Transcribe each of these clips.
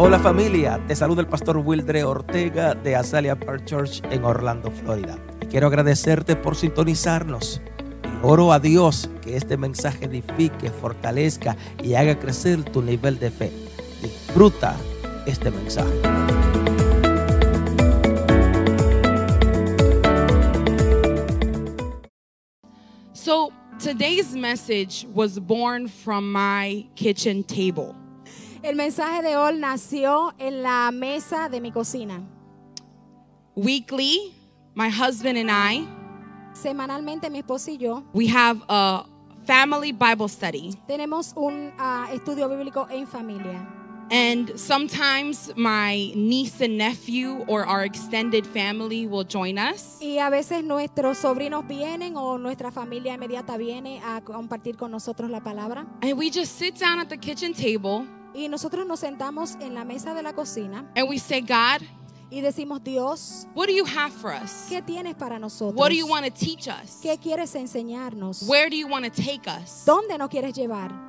Hola familia, te saluda el pastor Wildre Ortega de Azalea Park Church en Orlando, Florida. Quiero agradecerte por sintonizarnos. Y oro a Dios que este mensaje edifique, fortalezca y haga crecer tu nivel de fe. Disfruta este mensaje. So, today's message was born from my kitchen table. El mensaje de hoy nació en la mesa de mi cocina. Weekly, my husband and I, Semanalmente mi esposo y yo we have a family Bible study. tenemos un ah, estudio bíblico en familia. And sometimes my niece and nephew or our extended family will join us. Y a veces nuestros sobrinos vienen o nuestra familia inmediata viene a compartir con nosotros la palabra. And we just sit down at the kitchen table Y nosotros nos sentamos en la mesa de la cocina and we say, God, y decimos, Dios, what do you have for us? ¿qué tienes para nosotros? What do you want to teach us? ¿Qué quieres enseñarnos? Where do you want to take us? ¿Dónde nos quieres llevar?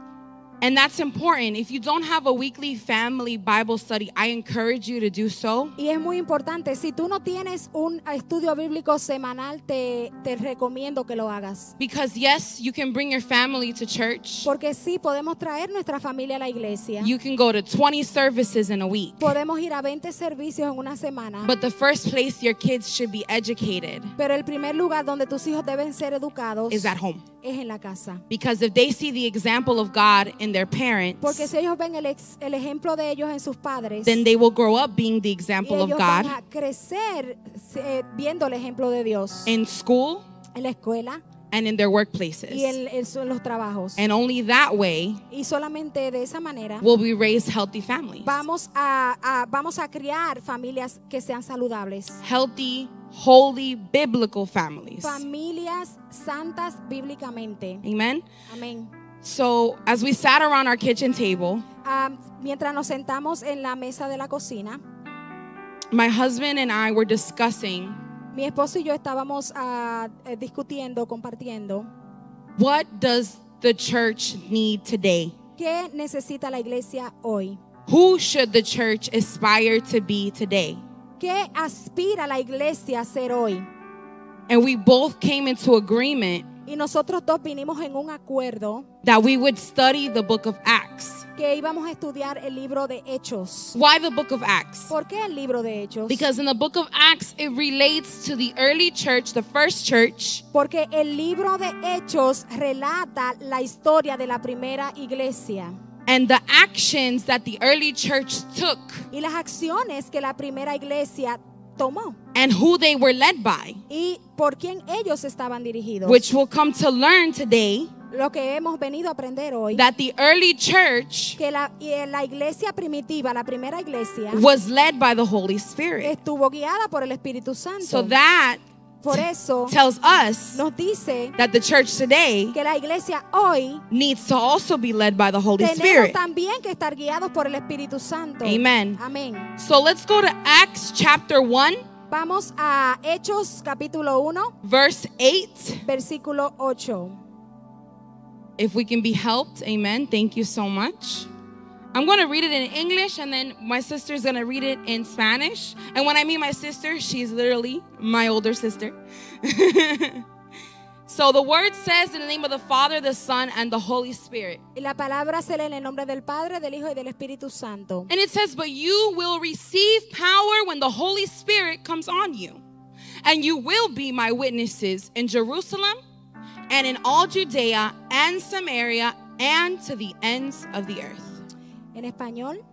And that's important. If you don't have a weekly family Bible study, I encourage you to do so. Y es muy importante, si tú no tienes un estudio bíblico semanal, te, te recomiendo que lo hagas. Because yes, you can bring your family to church. Porque sí, podemos traer nuestra familia a la iglesia. You can go to 20 services in a week. Podemos ir a 20 servicios en una semana. But the first place your kids should be educated Pero el primer lugar donde tus hijos deben ser educados is at home. es en la casa. Because if they see the example of God in their parents, Porque si ellos ven el, ex- el ejemplo de ellos en sus padres, then they will grow up being the y example of ellos van God a crecer eh, viendo el ejemplo de Dios in school en la escuela and in their workplaces. y en, en su- en los trabajos. And only that way Y solamente de esa manera will we raise healthy families. vamos a, a- vamos a criar familias que sean saludables. Healthy, holy, biblical families. Familias santas bíblicamente. Amen. Amén. So, as we sat around our kitchen table, Ah, mientras nos sentamos en la mesa de la cocina, my husband and I were discussing mi esposo y yo estábamos eh, discutiendo, compartiendo what does the church need today? qué necesita la iglesia hoy. Who should the church aspire to be today? ¿Qué aspira la iglesia a ser hoy? And we both came into agreement Y nosotros dos vinimos en un acuerdo that we would study the book of Acts. que íbamos a estudiar el libro de Hechos. Why the book of Acts? ¿Por qué el libro de Hechos? Because in the book of Acts, it relates to the early church, the first church, Porque el libro de Hechos relata la historia de la primera iglesia and the actions that the early church took y las acciones que la primera iglesia tomó and who they were led by, y por quién ellos estaban dirigidos. which we'll come to learn today Lo que hemos venido a aprender hoy, that the early church que la, la iglesia primitiva, la primera iglesia, was led by the Holy Spirit. estuvo guiada por el Espíritu Santo. So that por eso tells us nos dice that the church today que la iglesia hoy needs to also be led by the Holy Spirit. también que estar guiados por el Espíritu Santo. Amen. Amén. So let's go to Acts chapter 1, Vamos a Hechos capítulo 1, verse 8. versículo 8. If we can be helped, amen. Thank you so much. I'm going to read it in English and then my sister's going to read it in Spanish. And when I mean my sister, she's literally my older sister. so the word says in the name of the Father, the Son, and the Holy Spirit. Y la palabra se lee en el nombre del Padre, del Hijo y del Espíritu Santo. And it says, But you will receive power when the Holy Spirit comes on you. And you will be my witnesses in Jerusalem and in all Judea and Samaria and to the ends of the earth. En español.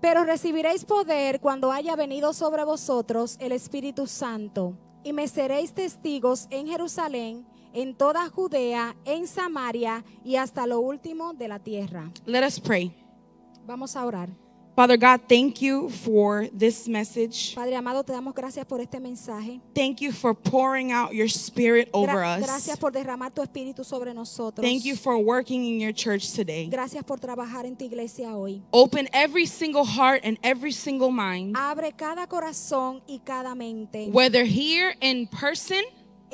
Pero recibiréis poder cuando haya venido sobre vosotros el Espíritu Santo, y me seréis testigos en Jerusalén, en toda Judea, en Samaria y hasta lo último de la tierra. Let us pray. Vamos a orar. Father God, thank you for this message. Padre amado, te damos gracias por este mensaje. Thank you for pouring out your spirit over Gra- us. Gracias por derramar tu espíritu sobre nosotros. Thank you for working in your church today. Gracias por trabajar en tu iglesia hoy. Open every single heart and every single mind, Abre cada corazón y cada mente. whether here in person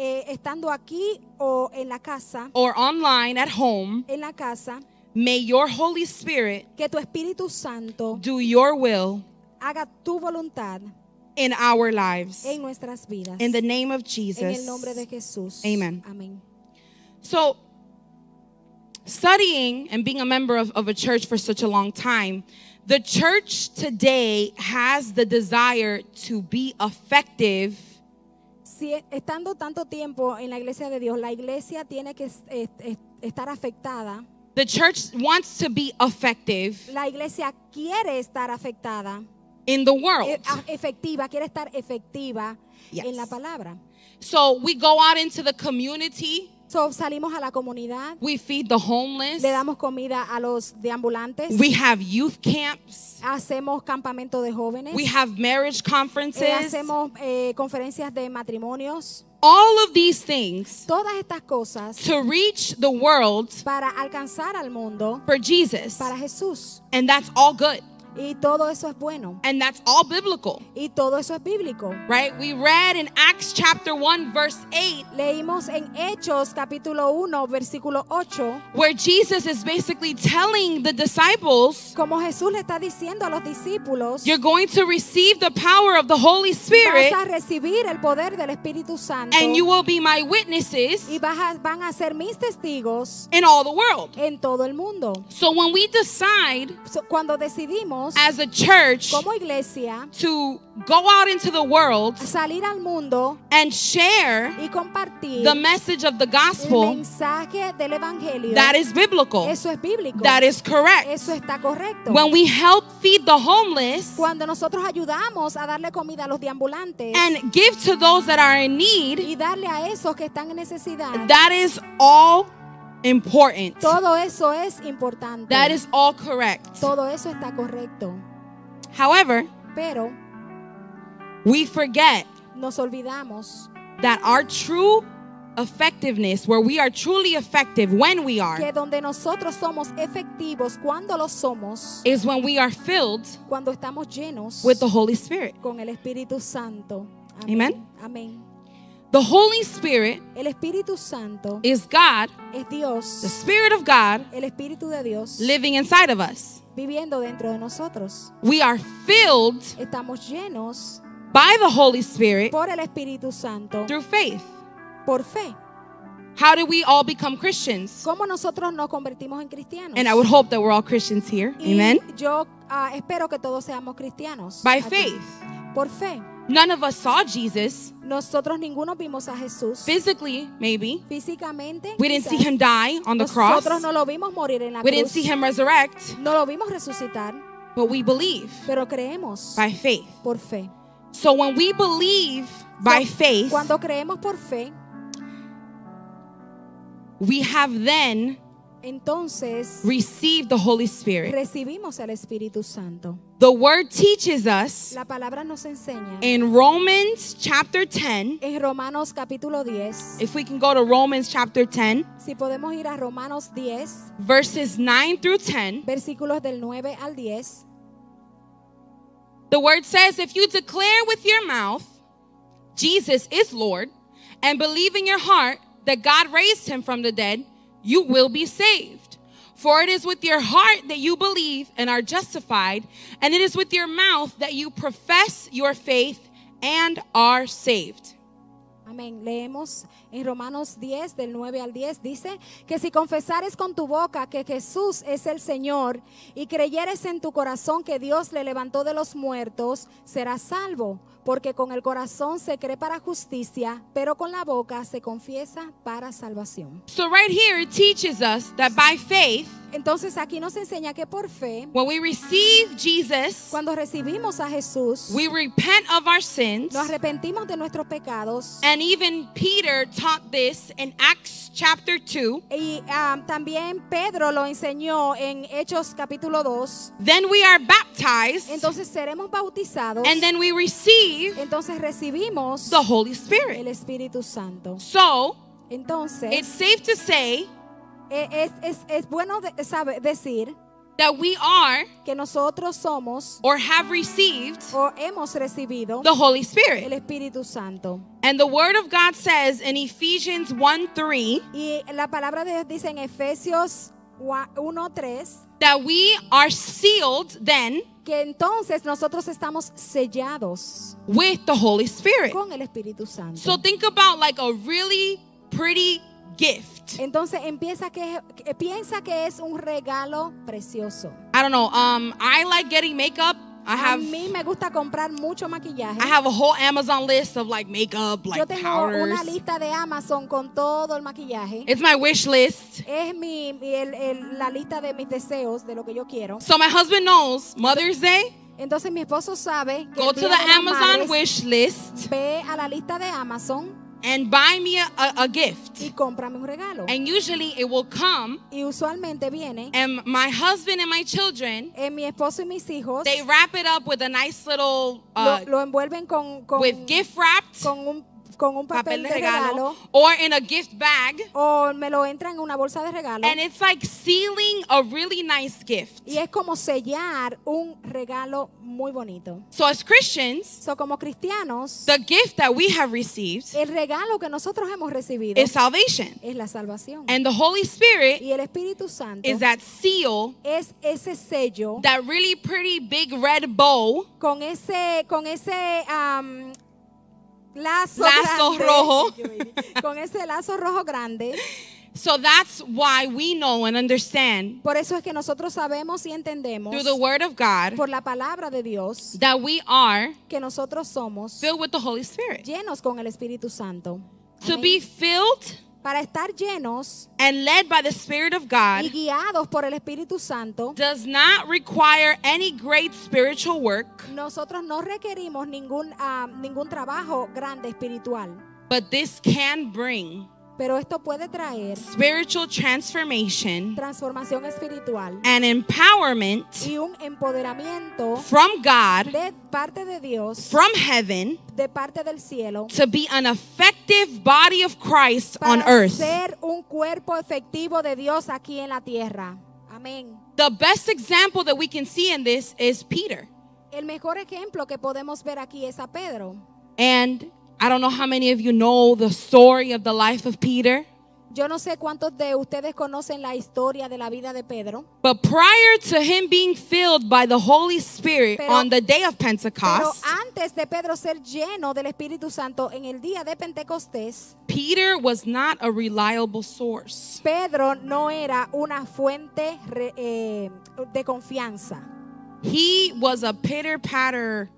Eh, estando aquí o en la casa, or online at home, en la casa, May your Holy Spirit que tu Espíritu Santo do your will haga tu voluntad in our lives. en nuestras vidas. In the name of en Jesus. el nombre de Jesús. Amen. Amén. So, studying and being a member of, of a church for such a long time, the church today has the desire to be effective Si estando tanto tiempo en la iglesia de Dios, la iglesia tiene que es- es- es- estar afectada. The church wants to be effective La iglesia quiere estar afectada, in the world. e- a- efectiva, quiere estar efectiva Yes. en la palabra. So we go out into the community, So, salimos a la comunidad, we feed the homeless, le damos comida a los deambulantes, we have youth camps, hacemos campamento de jóvenes, we have marriage eh, conferences. hacemos eh, conferencias de matrimonios. All of these things Todas estas cosas to reach the world para alcanzar al mundo for Jesus. para Jesús. And that's all good. Y todo eso es bueno. And that's all biblical. Y todo eso es bíblico. Right? We read in Acts chapter 1, verse 8, Leímos en Hechos capítulo 1, versículo 8, where Jesus is basically telling the disciples, como Jesús le está diciendo a los discípulos, You're going to receive the power of the Holy Spirit, vas a recibir el poder del Espíritu Santo and you will be my witnesses y vas a- van a ser mis testigos in all the world. en todo el mundo. So when we decide So, cuando decidimos as a church como iglesia to go out into the world salir al mundo and share y compartir the message of the el gospel, mensaje del Evangelio, that is biblical. eso es bíblico. That is correct. Eso está correcto. When we help feed the homeless Cuando nosotros ayudamos a darle comida a los deambulantes and give to those that are in need, y darle a esos que están en necesidad, that is all important. todo eso es importante. That is all correct. todo eso está correcto. However, Pero we forget nos olvidamos that our true effectiveness, where we are truly effective when we are, que donde nosotros somos efectivos, cuando lo somos, is when we are filled cuando estamos llenos with the Holy Spirit. con el Espíritu Santo. Amen. Amén. The Holy Spirit El Espíritu Santo is God, es the Spirit of God, el Espíritu de Dios living inside of us. viviendo dentro de nosotros. We are filled Estamos llenos by the Holy Spirit por el Espíritu Santo through faith. por fe. How do we all become Christians? ¿Cómo nosotros nos convertimos en cristianos? And I would hope that we're all Christians here. Y Amen. yo ah, espero que todos seamos cristianos. By aquí. faith. Por fe. None of us saw Jesus Nosotros ninguno vimos a Jesús physically, maybe. físicamente. We didn't see him die on the cross. Nosotros no lo vimos morir en la We didn't see him resurrect, No lo vimos resucitar, but we believe pero creemos by faith. por fe. So when we believe by So, faith, Cuando creemos por fe, we have then entonces received the Holy Spirit. recibimos el Espíritu Santo. The word teaches us La palabra nos enseña in Romans chapter 10. en Romanos capítulo 10. If we can go to Romans chapter 10, Si podemos ir a Romanos 10, verses 9 through 10, versículos del 9 al 10. the word says, If you declare with your mouth Jesus is Lord and believe in your heart that God raised him from the dead, you will be saved. For it is with your heart that you believe and are justified, and it is with your mouth that you profess your faith and are saved. Amén. Leemos en Romanos 10, del 9 al 10, dice que si confesares con tu boca que Jesús es el Señor y creyeres en tu corazón que Dios le levantó de los muertos, serás salvo. Porque con el corazón se cree para justicia, pero con la boca se confiesa para salvación. So, right here, it teaches us that by faith, Entonces aquí nos enseña que por fe, when we receive Jesus, cuando recibimos a Jesús, we repent of our sins. nos arrepentimos de nuestros pecados. And even Peter taught this in Acts chapter 2. Y ah, también Pedro lo enseñó en Hechos capítulo 2. Then we are baptized, Entonces seremos bautizados. and then we receive Entonces recibimos the Holy el Spirit. Espíritu Santo. So Entonces it's safe to say eh, es, es- es bueno de- sabe- decir that we are que nosotros somos or have received o hemos recibido the Holy Spirit. el. Espíritu Santo. And the Word of God says in Ephesians 1 3, Y la palabra de Dios dice en Efesios 1.3, that we are sealed then que entonces nosotros estamos sellados with the Holy Spirit. con el Espíritu Santo. So think about like a really pretty gift. Entonces empieza que, que- piensa que es un regalo precioso. I don't know. Um, I like getting makeup. I A have mí me gusta comprar mucho maquillaje. I have a whole Amazon list of like makeup, Yo like tengo powders. una lista de Amazon con todo el maquillaje. It's my wish list. Es mi, el- el- la lista de mis deseos, de lo que yo quiero. So my husband knows Mother's Day. Entonces mi esposo sabe que Go to the Amazon madres wish list ve a la lista de Amazon and buy me a, a, a gift. y cómprame un regalo. And usually it will come, Y usualmente viene and my husband and my children en mi esposo y mis hijos they wrap it up with a nice little lo, uh, lo envuelven con, con, with gift wrapped con un, con un papel papel de regalo regalo or in a gift bag. o me lo entran en una bolsa de regalo. And it's like sealing a really nice gift. Y es como sellar un regalo muy bonito. So as Christians, So, como cristianos, the gift that we have received el regalo que nosotros hemos recibido is salvation. es la salvación. And the Holy Spirit Y el Espíritu Santo is that seal, es ese sello that really pretty big red bow con ese, con ese am, lazo, Lazo grande, rojo. con ese lazo rojo grande. So that's why we know and understand Por eso es que nosotros sabemos y entendemos through the Word of God por la palabra de Dios that we are que nosotros somos filled with the Holy Spirit. llenos con el Espíritu Santo. To Amén. be filled Para estar llenos and led by the Spirit of y God guiados por el Espíritu Santo, does not require any great spiritual work, nosotros no requerimos ningún, ah, ningún trabajo grande espiritual, but this can bring pero esto puede traer spiritual transformation transformación espiritual and empowerment y un empoderamiento from God, de parte de Dios, from heaven, de parte del cielo, to be an effective body of Christ on para earth. ser un cuerpo efectivo de Dios aquí en la tierra. Amén. The best example that we can see in this is Peter. El mejor ejemplo que podemos ver aquí es a Pedro. And I don't know how many of you know the story of the life of Peter, Yo no sé cuántos de ustedes conocen la historia de la vida de Pedro, but prior to him being filled by the Holy Spirit Pero- on the day of Pentecost, pero antes de Pedro ser lleno del Espíritu Santo en el día de Pentecostés, Peter was not a reliable source. Pedro no era una fuente re- eh, de confianza. He was a pitter patter,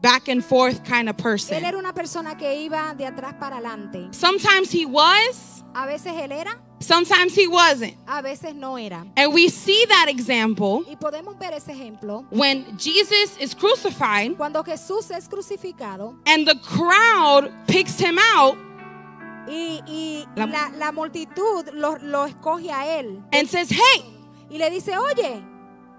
back and forth kind of Él person. era una persona que iba de atrás para adelante. Sometimes he was, A veces él era, sometimes he wasn't. a veces no era. And we see that example Y podemos ver ese ejemplo when Jesus is crucified cuando Jesús es crucificado and the crowd picks him out y, y La- la, la multitud lo, lo escoge a él and says, Hey, y le dice, oye,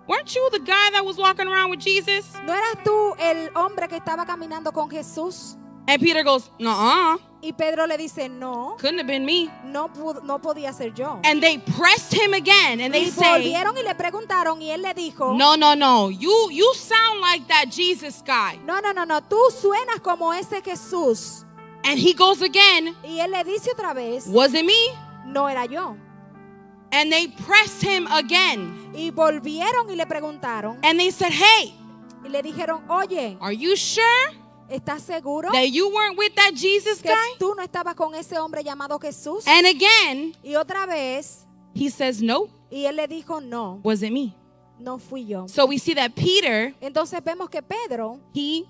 weren't you the guy that was walking around with Jesus? ¿no eras tú el hombre que estaba caminando con Jesús? And Peter goes, Nuh-uh, Y Pedro le dice, no, couldn't have been me. no, no podía ser yo. And they pressed him again and they Y say, volvieron y le preguntaron y él le dijo, No, no, no. You you sound like that Jesus guy. no, no, no, no, tú suenas como ese Jesús. And he goes again, Y él le dice otra vez, Was it me? no era yo. And they pressed him again. Y volvieron y le preguntaron And they said, Hey, y le dijeron, oye, are you sure ¿estás seguro that you weren't with that Jesus que guy? tú no estabas con ese hombre llamado Jesús? And again, Y otra vez, he says, No, y él le dijo, no, was it me? no fui yo. So we see that Peter, Entonces vemos que Pedro, he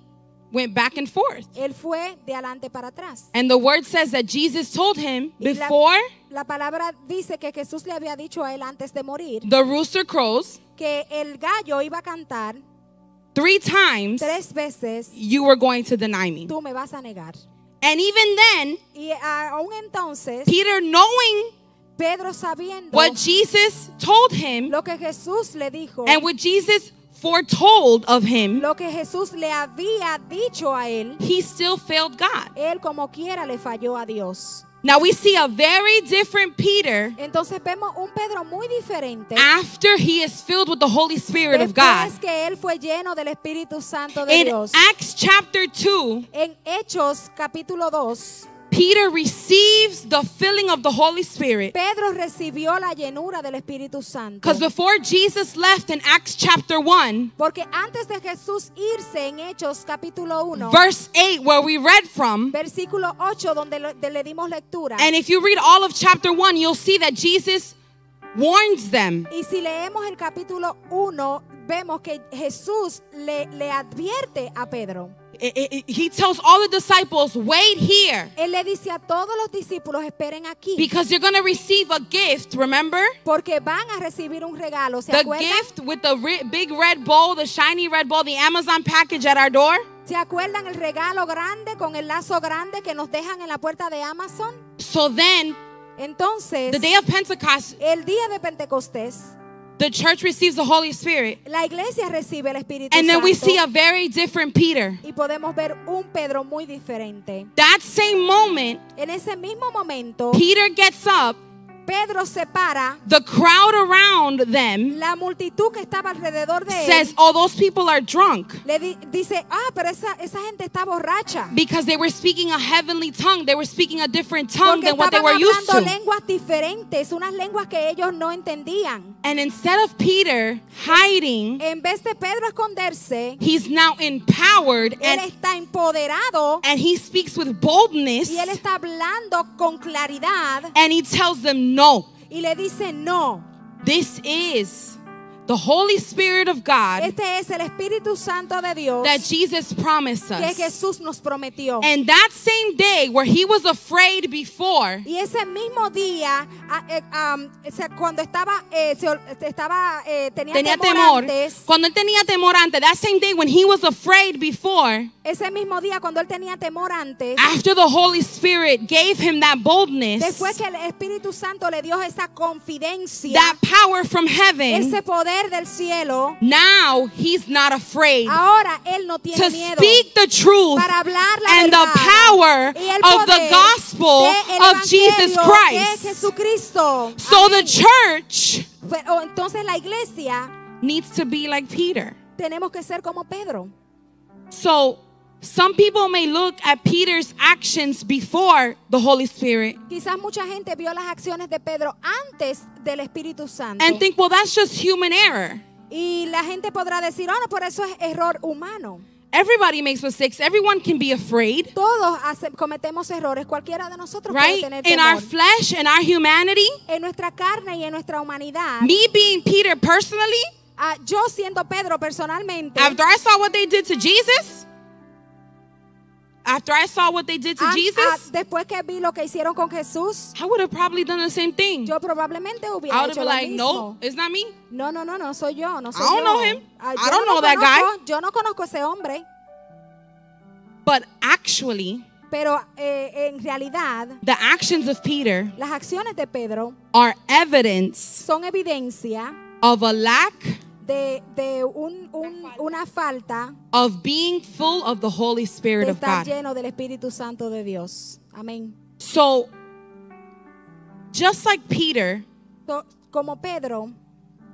went back and forth. él fue de adelante para atrás. And the word says that Jesus told him before La palabra dice que Jesús le había dicho a él antes de morir the rooster crows que el gallo iba a cantar three times, tres veces, you were going to deny me. tú me vas a negar. And even then, Y aún entonces, Peter, knowing Pedro sabiendo what Jesus told him lo que Jesús le dijo, and what Jesus foretold of him, lo que Jesús le había dicho a él, he still failed God. él como quiera le falló a Dios. Now we see a very different Peter Entonces vemos un Pedro muy diferente. after he is filled with the Holy Spirit of God. Después que él fue lleno del Espíritu Santo de In Dios. Acts chapter 2, En Hechos capítulo 2, Peter receives the filling of the Holy Spirit. Pedro recibió la llenura del Espíritu Santo. Because before Jesus left in Acts chapter 1, Porque antes de Jesús irse en Hechos capítulo 1, verse 8, where we read from, versículo 8, donde de- le dimos lectura. and if you read all of chapter 1, you'll see that Jesus warns them. Y si leemos el capítulo 1, vemos que Jesús le, le advierte a Pedro. I- I- I- He tells all the disciples, wait here, Él le dice a todos los discípulos, esperen aquí, because you're going to receive a gift, remember? porque van a recibir un regalo. ¿Se The acuerdan? gift with the ri- big red bowl, the shiny red bowl, the Amazon package at our door. ¿Se acuerdan el regalo grande con el lazo grande que nos dejan en la puerta de Amazon? So then, Entonces, the day of Pentecost, el día de Pentecostés, the church receives the Holy Spirit. la iglesia recibe el Espíritu And then we see a very different Peter. y podemos ver un Pedro muy diferente. That same moment, En ese mismo momento, Peter gets up, Pedro se para, the crowd around them la multitud que estaba alrededor de says, él Oh, those people are drunk le di- dice, ah, pero esa, esa gente está borracha. because they were speaking a heavenly tongue. They were speaking a different tongue Porque than what they were used to. lenguas diferentes, unas lenguas que ellos no entendían. And instead of Peter hiding, En vez de Pedro esconderse, he's now empowered él and, está empoderado and he speaks with boldness y él está hablando con claridad and he tells them, No, y le dice, no, this is the Holy Spirit of God este es el Espíritu Santo de Dios that Jesus promised que us. Jesús nos prometió. And that same day where he was afraid before, Y ese mismo día, eh, cuando estaba, eh, se ol- estaba, eh, tenía, tenía temor temor. antes, Cuando él tenía temor antes, that same day when he was afraid before, ese mismo día cuando él tenía temor antes, after the Holy Spirit gave him that boldness, después que el Espíritu Santo le dio esa confidencia, that power from heaven, ese poder del cielo, now he's not afraid ahora él no tiene to miedo speak the truth para hablar la and the power y el of the gospel of Jesus de Christ. Jesucristo. So the church Pero entonces la iglesia needs to be like Peter. tenemos que ser como Pedro. So some people may look at Peter's actions before the Holy Spirit Quizás mucha gente vio las acciones de Pedro antes del Espíritu Santo. and think, well, that's just human error. y la gente podrá decir, oh, no, por eso es error humano. Everybody makes mistakes. Everyone can be afraid, Todos cometemos errores, cualquiera de nosotros right? puede tener temor. In our flesh, in our humanity. en nuestra carne y en nuestra humanidad. Me being Peter personally, ah, yo siendo Pedro personalmente, after I saw what they did to Jesus, after I saw what they did to ah, ah, Jesus, después que vi lo que hicieron con Jesús, I would have probably done the same thing. yo probablemente I hubiera would have hecho been lo like, mismo. no, it's not me. No, no, no, no, soy yo, no soy I don't yo. know him. Ah, I don't no know lo that guy. Yo no conozco ese hombre, But actually, pero eh, en realidad the actions of Peter las acciones de Pedro are evidence son evidencia of a lack de, de un- un- una falta of being full of the Holy Spirit de of estar God. lleno del Espíritu Santo de Dios. Amén. So, just like Peter, To- Como Pedro,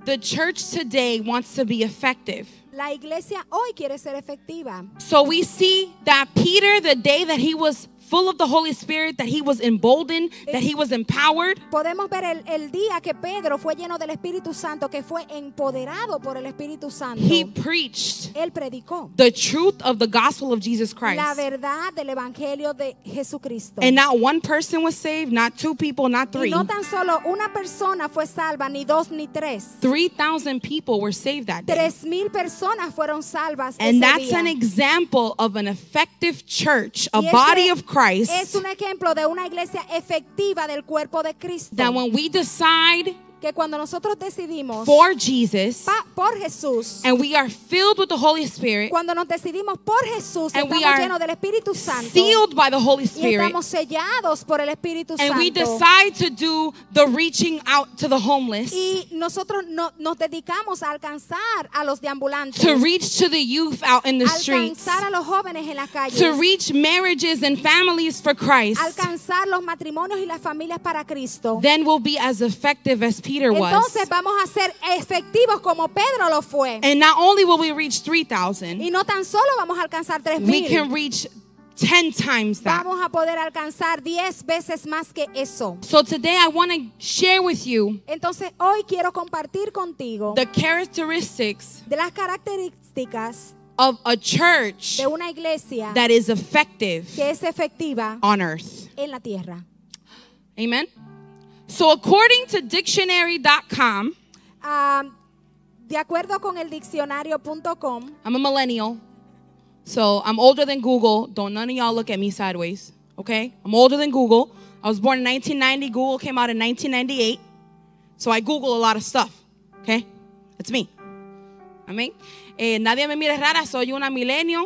the church today wants to be effective. la iglesia hoy quiere ser efectiva. So we see that Peter, the day that he was full of the Holy Spirit, that he was emboldened, that he was empowered, Podemos ver el, el día que Pedro fue lleno del Espíritu Santo, que fue empoderado por el Espíritu Santo. he preached Él predicó the truth of the gospel of Jesus Christ. la Christ. verdad del Evangelio de Jesucristo. And not one person was saved, not two people, not y three. no tan solo una persona fue salva, ni dos ni tres. 3,000 people were saved that day. Tres mil personas fueron salvas And ese that's día. an example of an effective church, a body of Es Christ, un ejemplo de una iglesia efectiva del cuerpo de Cristo. that when we decide que cuando nosotros decidimos for Jesus pa- por Jesús, and we are filled with the Holy Spirit, cuando nos decidimos por Jesús, y And we estamos are llenos del Espíritu Santo sealed by the Holy y Spirit, estamos sellados por el Espíritu and we Santo. decide to do the reaching out to the homeless, Y nosotros no- nos dedicamos a alcanzar a los deambulantes, to reach to the youth out in the streets, alcanzar a los jóvenes en la calle, to reach marriages and families for Christ, alcanzar los matrimonios y las familias para Cristo. then we'll be as effective as Peter was. Entonces vamos a ser efectivos como Pedro lo fue. And not only will we reach 3,000, Y no tan solo vamos a alcanzar tres we mil, can reach 10 times that. vamos a poder alcanzar 10 veces más que eso. So today I want to share with you Entonces hoy quiero compartir contigo the characteristics de las características of a church de una iglesia that is effective que es efectiva on earth. en la tierra. Amen. So according to dictionary.com, Ah, de acuerdo con el diccionario.com, I'm a millennial. So I'm older than Google. Don't none of y'all look at me sideways. Okay? I'm older than Google. I was born in 1990. Google came out in 1998. So I Google a lot of stuff. Okay? That's me. Amén. Eh, nadie me mire rara, soy una millennial.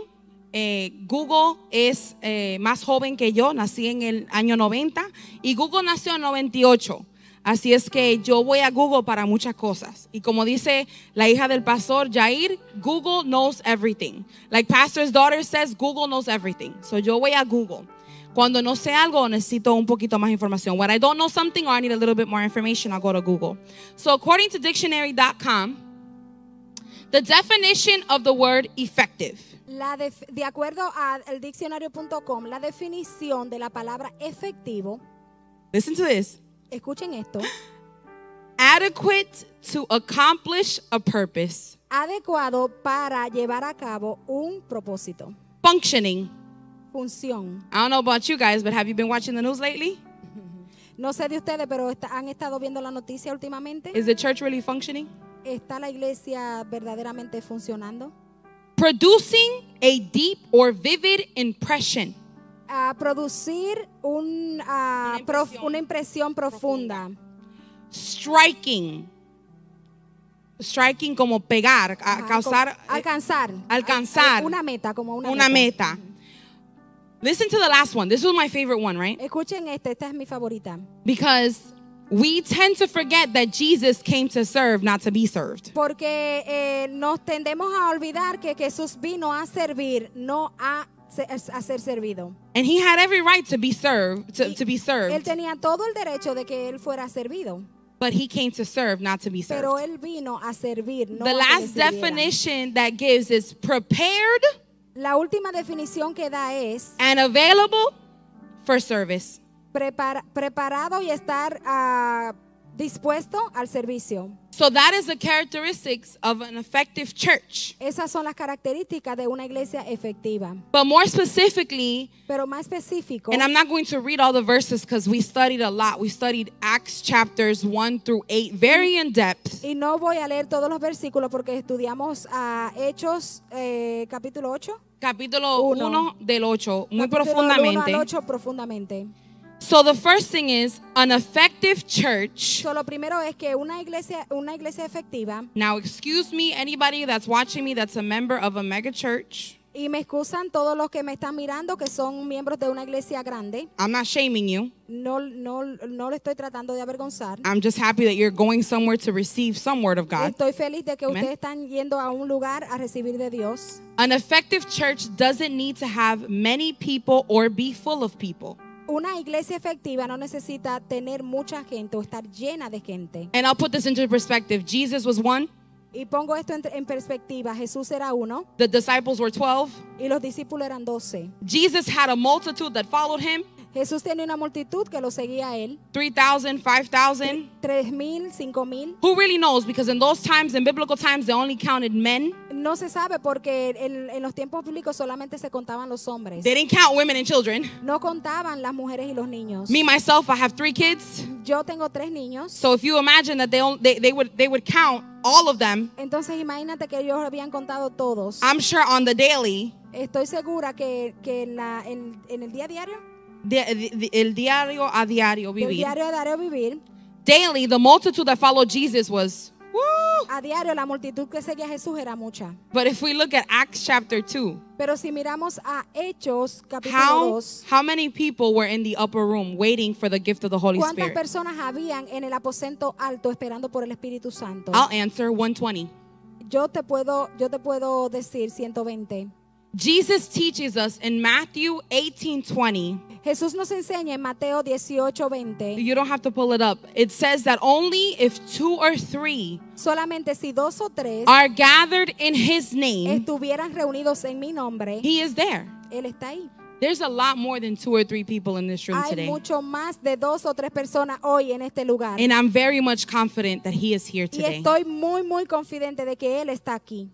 Eh, Google es eh, más joven que yo, nací en el año 90 y Google nació en 98. Así es que yo voy a Google para muchas cosas. Y como dice la hija del pastor Jair, Google knows everything. Like pastor's daughter says, Google knows everything. So yo voy a Google. Cuando no sé algo, necesito un poquito más información. When I don't know something or I need a little bit more information, I'll go to Google. So according to dictionary.com, the definition of the word effective la def- de acuerdo al diccionario.com, la definición de la palabra efectivo, Listen to this. escuchen esto, Adequate to accomplish a purpose. adecuado para llevar a cabo un propósito, Functioning. función. I don't know about you guys, but have you been watching the news lately? No sé de ustedes, pero está- han estado viendo la noticia últimamente. Is the church really functioning? ¿Está la iglesia verdaderamente funcionando? Producing a deep or vivid impression. A producir un, Una prof- impresión una impresión profunda. Striking. Striking como pegar, Ajá, causar co- alcanzar. alcanzar. Al- Una meta, como una, una meta. Listen to the last one. This was my favorite one, right? Escuchen esta, esta es mi favorita. Because we tend to forget that Jesus came to serve, not to be served. Porque eh, nos tendemos a olvidar que Jesús vino a servir, no a, a ser servido. And he had every right to be served, to, to be Él tenía todo el derecho de que él fuera servido, But he came to serve, not to be served. pero él vino a servir, no the a que le last definition that gives is prepared La última definición que da es and available for service. Prepara- preparado y estar ah, dispuesto al servicio. So that is the characteristics of an effective church. Esas son las características de una iglesia efectiva. But more specifically, Pero más específico, and I'm not going to read all the verses because we studied a lot. We studied Acts chapters 1 through 8 very in depth. y no voy a leer todos los versículos porque estudiamos a Hechos eh, capítulo 8. Capítulo Uno. 1 del 8, muy capítulo del uno profundamente. al 8 profundamente. So the first thing is an effective church. So, lo primero es que una iglesia, una iglesia efectiva, Now, excuse me, anybody that's watching me that's a member of a mega church. y me excusan todos los que me están mirando que son miembros de una iglesia grande, I'm not shaming you. no, no, no le estoy tratando de avergonzar. I'm just happy that you're going somewhere to receive some word of God. Estoy feliz de que Amen. ustedes están yendo a un lugar a recibir de Dios. An effective church doesn't need to have many people or be full of people. Una iglesia efectiva no necesita tener mucha gente o estar llena de gente. And I'll put this into perspective. Jesus was one, Y pongo esto en, en perspectiva. Jesús era uno the disciples were 12. y los discípulos eran doce. Jesus had a multitude that followed him Jesús tenía una multitud que lo seguía a él. 3,000, 5,000. Tres mil, cinco mil. Who really knows? Because in those times, in biblical times, they only counted men. No se sabe porque en, en los tiempos bíblicos solamente se contaban los hombres. They didn't count women and children. No contaban las mujeres y los niños. Me, myself, I have three kids. Yo tengo tres niños. So if you imagine that they, they, they, would, they would count all of them, Entonces imagínate que ellos habían contado todos. I'm sure on the daily, Estoy segura que, que en, la- en- en el día diario, the, the- el diario a diario vivir. diario de diario vivir, Daily, the multitude that followed Jesus was, woo. a diario la multitud que seguía a Jesús era mucha. But if we look at Acts chapter 2, Pero si miramos a Hechos capítulo how, 2, how many people were in the upper room waiting for the gift of the Holy ¿cuántas Spirit? personas habían en el aposento alto esperando por el Espíritu Santo? I'll answer 120. Yo te puedo, yo te puedo decir 120. Jesus teaches us in Matthew 18 20. Jesús nos enseña en Mateo 18, 20. You don't have to pull it up. It says that only if two or three Solamente si dos o tres are gathered in his name, estuvieran reunidos en mi nombre, he is there. Él está ahí. There's a lot more than two or three people in this room Hay today. mucho más de dos o tres personas hoy en este lugar. And I'm very much confident that He is here Y today. estoy muy, muy confidente de que Él está aquí.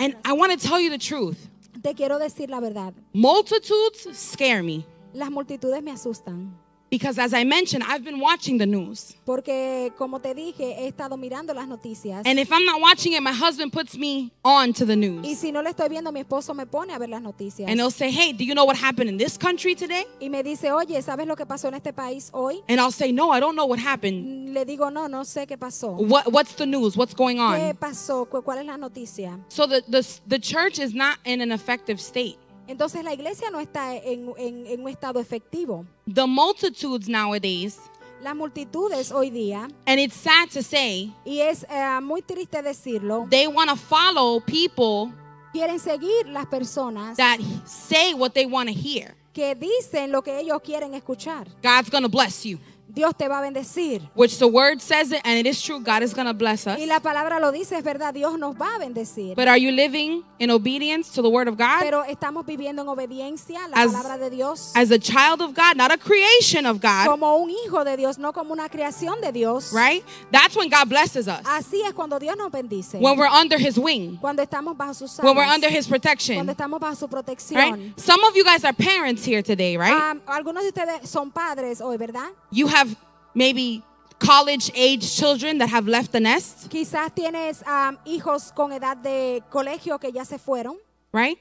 And I want to tell you the truth Te quiero decir la verdad. multitudes scare me. Las multitudes me asustan. Because as I mentioned, I've been watching the news. Porque, como te dije, he estado mirando las noticias. And if I'm not watching it, my husband puts me on to the news. Y si no le estoy viendo, mi esposo me pone a ver las noticias. And he'll say, Hey, do you know what happened in this country today? Y me dice, oye, ¿sabes lo que pasó en este país hoy? And I'll say, No, I don't know what happened. Mm, le digo, no, no sé qué pasó. What, what's the news? What's going on? ¿Qué pasó? ¿Cuál es la noticia? So the, the, the church is not in an effective state. Entonces la iglesia no está en, en- en un estado efectivo. The multitudes nowadays, Las multitudes hoy día, and it's sad to say, y es eh, muy triste decirlo, they want to follow people quieren seguir las personas that say what they want to hear. que dicen lo que ellos quieren escuchar. God's going to bless you, Dios te va a bendecir. which the word says it, and it is true. God is going to bless us. Y la palabra lo dice, es verdad, Dios nos va a bendecir. But are you living in obedience to the word of God Pero estamos viviendo en obediencia a la As- palabra de Dios. as a child of God, not a creation of God, como un hijo de Dios, no como una creación de Dios. right? That's when God blesses us. Así es cuando Dios nos bendice. When we're under his wing, cuando estamos bajo sus when we're under his protection. cuando estamos bajo su protección. right? Some of you guys are parents here today, right? Ah, algunos de ustedes son padres hoy, ¿verdad? You have maybe college age children that have left the nest, Quizás tienes ah, hijos con edad de colegio que ya se fueron. right?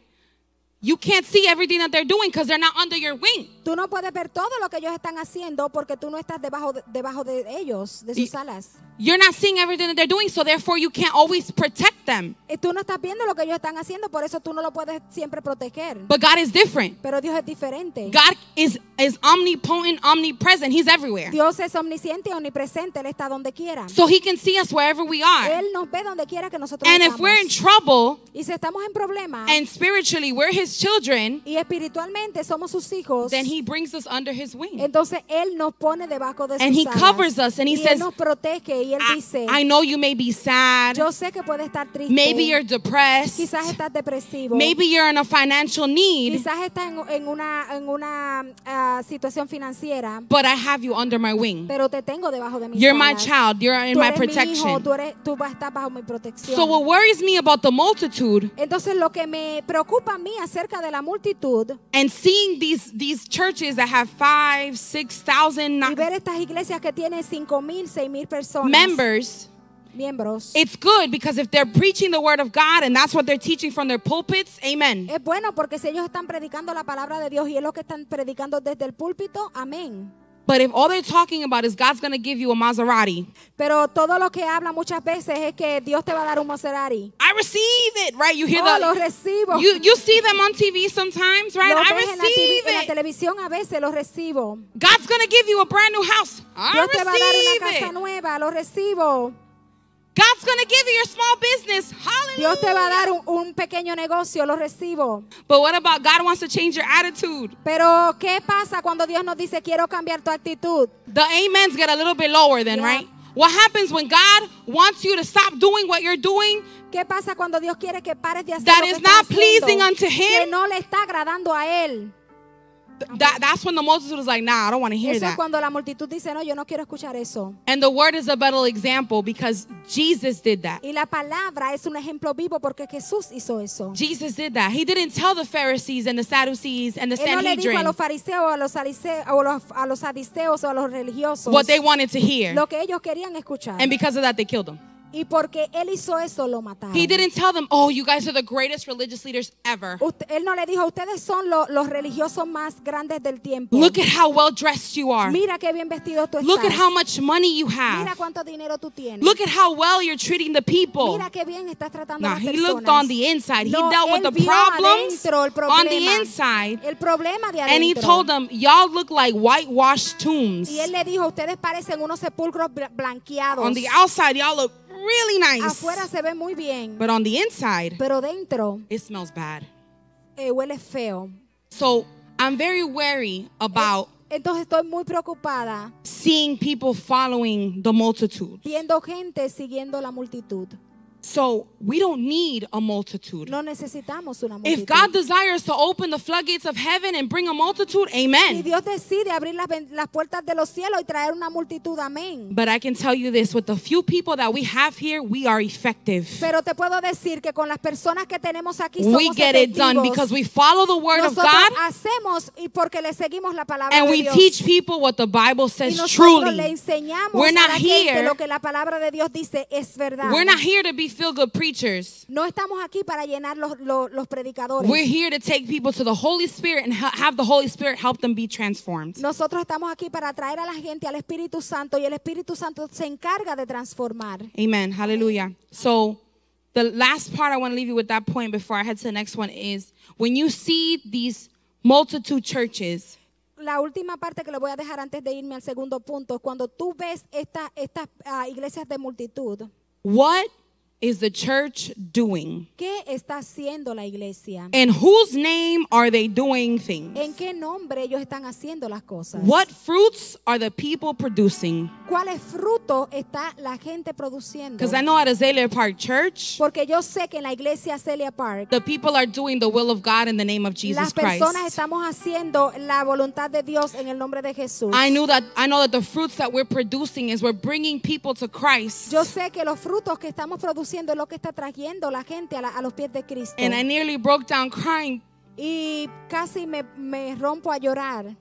You can't see everything that they're doing because they're not under your wing. Tú no puedes ver todo lo que ellos están haciendo porque tú no estás debajo de, debajo de ellos, de sus alas. You're not seeing everything that they're doing, so therefore you can't always protect them. Y tú no estás viendo lo que ellos están haciendo, por eso tú no lo puedes siempre proteger. But God is different. Pero Dios es diferente. God is is omnipotent, omnipresent. He's everywhere. Dios es omnisciente omnipresente, Él está donde quiera. So he can see us wherever we are. Él nos ve donde quiera que nosotros And if estamos. we're in trouble y si estamos en problemas and spiritually we're his children, y espiritualmente somos sus hijos, then he brings us under his wing. entonces Él nos pone debajo de sus And he alas. covers us and he y says, Él nos protege y Él I, dice, I know you may be sad. yo sé que puede estar triste, Maybe you're depressed. quizás estás depresivo, Maybe you're in a financial need, quizás estás en, en una, en una ah, situación financiera, but I have you under my wing. pero te tengo debajo de mis You're my child. You're in Tú my eres mi hijo, protection. tú, eres, tú vas a estar bajo mi protección. So what worries me about the multitude Entonces lo que me preocupa a mí acerca de la multitud and seeing these these churches that have five, six thousand y ver estas iglesias que tienen cinco mil, seis mil personas, members, miembros, it's good because if they're preaching the word of God and that's what they're teaching from their pulpits, amen. es bueno porque si ellos están predicando la palabra de Dios y es lo que están predicando desde el púlpito, amén. But if all they're talking about is God's gonna give you a Maserati, Pero todo lo que habla muchas veces es que Dios te va a dar un Maserati. I receive it, right? You hear Oh, lo the recibo. you you see them on TV sometimes, right? Lo I ves en la, TV receive en la it. televisión a veces lo recibo. God's gonna give you a brand new house. I Dios te va a dar una casa receive it. nueva, lo recibo. God's gonna give you your small business. Dios te va a dar un, un pequeño negocio, lo recibo. But what about God wants to change your attitude? Pero ¿qué pasa cuando Dios nos dice quiero cambiar tu actitud? The amens get a little bit lower then, Yeah. right? What happens when God wants you to stop doing what you're doing? ¿Qué pasa cuando Dios quiere que pares de hacer That lo que is not pleasing haciendo? unto Que him? no le está agradando a él. Th- That, that's when the multitude was like, nah, I don't want to hear Eso es that. cuando la multitud dice, no, yo no quiero escuchar eso. And the word is a better example because Jesus did that. Y la palabra es un ejemplo vivo porque Jesús hizo eso. Jesus did that. He didn't tell the Pharisees and the Sadducees and the Él no le dijo a Sanhedrin los fariseos, a los, salice- los- a los sadiceos o a los religiosos what they wanted to hear. lo que ellos querían escuchar. And because of that, they killed him. Y porque él hizo eso, lo mataron. He didn't tell them, oh, you guys are the greatest religious leaders ever. Usted- él no le dijo, ustedes son lo- los religiosos más grandes del tiempo. Look at how well dressed you are. Mira qué bien vestido tú estás. Look at how much money you Mira have. cuánto dinero tú tienes. Look at how well you're treating the people. Mira qué bien estás tratando Nah, a las he personas. looked on the inside. He No, dealt with the problems adentro el on the problema. inside. El problema de adentro. And he told them, y'all look like whitewashed tombs. y él le dijo, ustedes parecen unos sepulcros bla- blanqueados. On the outside, y'all look really nice. Afuera se ve muy bien, But on the inside, pero dentro it smells bad. eh, huele feo. So I'm very wary about Entonces estoy muy preocupada seeing people following the multitudes. viendo gente siguiendo la multitud. So we don't need a multitude. No necesitamos una If. God desires to open the floodgates of heaven and bring a multitude, Si amen. Dios decide abrir las, las puertas de los cielos y traer una multitud, amén. But I can tell you this with the few people that we have here, we are effective. Pero te puedo decir que con las personas que tenemos aquí somos We get it done because we follow the word of God hacemos y porque le seguimos la palabra and de we Dios. teach people what the Bible y says nosotros le truly. enseñamos We're not here- lo que la palabra de Dios dice es verdad. We're not here to be feel good preachers. no estamos aquí para llenar los, los, los predicadores. We're here to take people to the Holy Spirit and ha- have the Holy Spirit help them be transformed. Nosotros estamos aquí para traer a la gente al Espíritu Santo y el Espíritu Santo se encarga de transformar. Amen. Hallelujah. So, the last part I want to leave you with that point before I head to the next one is when you see these multitude churches, La última parte que le voy a dejar antes de irme al segundo punto es cuando tú ves esta- estas ah, iglesias de multitud. what is the church doing? ¿Qué está haciendo la iglesia? In whose name are they doing things? ¿En qué nombre ellos están haciendo las cosas? What fruits are the people producing? ¿Cuáles frutos está la gente produciendo? Because I know at Azalea Park Church, Porque yo sé que en la iglesia Azalea Park the people are doing the will of God in the name of Jesus las personas Christ. estamos haciendo la voluntad de Dios en el nombre de Jesús. I knew that I know that the fruits that we're producing is we're bringing people to Christ. Yo sé que los frutos que estamos produciendo es lo que está trayendo la gente a, la- a los pies de Cristo. And I nearly broke down crying y casi me, me rompo a llorar.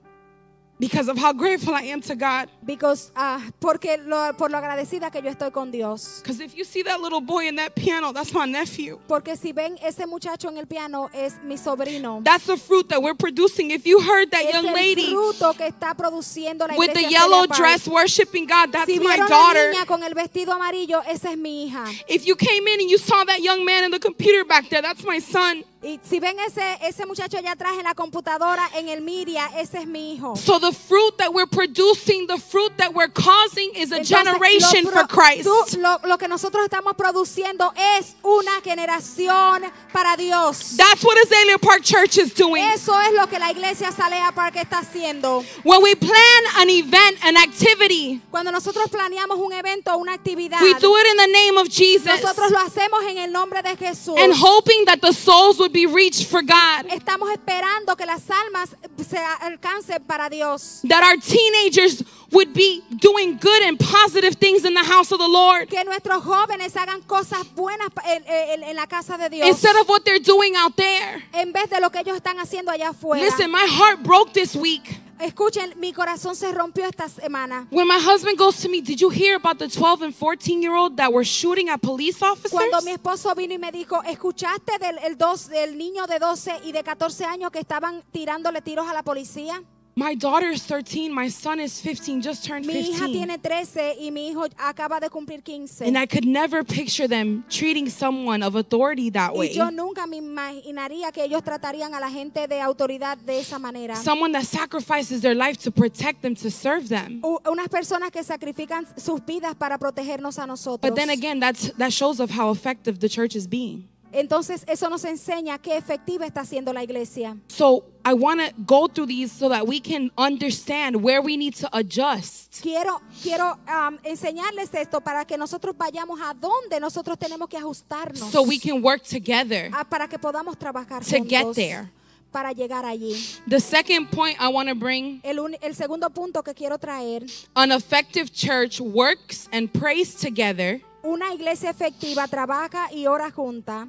Because of how grateful I am to God. Because, ah, porque lo- por lo agradecida que yo estoy con Dios. Because if you see that little boy in that piano, that's my nephew. Porque si ven ese muchacho en el piano es mi sobrino. That's the fruit that we're producing. If you heard that es young lady fruto que está produciendo la with the yellow dress worshiping God, that's Si my vieron la daughter. niña con el vestido amarillo, esa es mi hija. If you came in and you saw that young man in the computer back there, that's my son. Y si ven ese, ese muchacho allá atrás en la computadora, en el Miria, ese es mi hijo. So the fruit that we're producing, the fruit that we're causing is a Entonces, generation for Christ. tú- lo, lo que nosotros estamos produciendo es una generación para Dios. That's what Azalea Park Church is doing. Eso es lo que la iglesia Salea Park está haciendo. When we plan an event, an activity, Cuando nosotros planeamos un evento o una actividad, we do it in the name of Jesus nosotros lo hacemos en el nombre de Jesús. and hoping that the souls would be reached for God. Estamos esperando que las almas se alcancen para Dios. That our teenagers would be doing good and positive things in the house of the Lord Que nuestros jóvenes hagan cosas buenas en, en- en la casa de Dios. instead of what they're doing out there. en vez de lo que ellos están haciendo allá afuera. Listen, my heart broke this week Escuchen, mi corazón se rompió esta semana. when my husband goes to me, Did you hear about the 12 and 14 year old that were shooting at police officers? Cuando mi esposo vino y me dijo, ¿escuchaste del, el dos, del niño de 12 y de 14 años que estaban tirándole tiros a la policía? My daughter is 13, my son is 15, just turned Mi hija 15. tiene 13 y mi hijo acaba de cumplir 15. And I could never picture them treating someone of authority that Y way. yo nunca me imaginaría que ellos tratarían a la gente de autoridad de esa manera. Someone that sacrifices their life to protect them, to serve them. U- Unas personas que sacrifican sus vidas para protegernos a nosotros. But then again, that's, that shows of how effective the church is being. Entonces eso nos enseña qué efectiva está haciendo la iglesia. So I want to go through these so that we can understand where we need to adjust. Quiero, quiero um, enseñarles esto para que nosotros vayamos a donde nosotros tenemos que ajustarnos. So we can work together. Ah, para que podamos trabajar To get juntos there. para llegar allí. The second point I want to bring El, un- el segundo punto que quiero traer, an effective church works and prays together una iglesia efectiva trabaja y ora junta